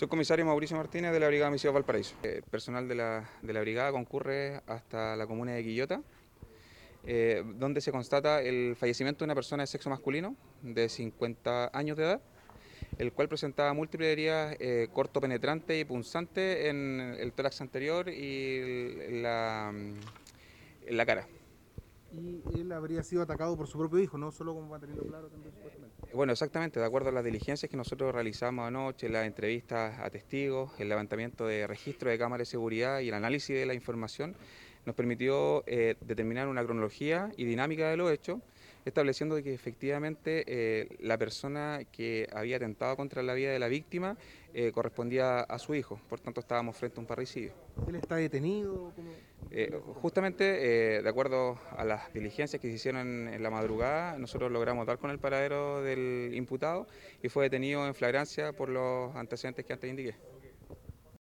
Soy comisario Mauricio Martínez de la Brigada Misión Valparaíso. El personal de la, de la brigada concurre hasta la comuna de Quillota, eh, donde se constata el fallecimiento de una persona de sexo masculino de 50 años de edad, el cual presentaba múltiples heridas eh, corto penetrante y punzante en el tórax anterior y la, en la cara. Y él habría sido atacado por su propio hijo, no solo como va teniendo claro también supuestamente. Bueno, exactamente, de acuerdo a las diligencias que nosotros realizamos anoche, las entrevistas a testigos, el levantamiento de registros de cámaras de seguridad y el análisis de la información, nos permitió eh, determinar una cronología y dinámica de los hechos, estableciendo que efectivamente eh, la persona que había atentado contra la vida de la víctima eh, correspondía a su hijo, por tanto estábamos frente a un parricidio. ¿Él está detenido? ¿Cómo? Eh, justamente, eh, de acuerdo a las diligencias que se hicieron en la madrugada, nosotros logramos dar con el paradero del imputado y fue detenido en flagrancia por los antecedentes que antes indiqué.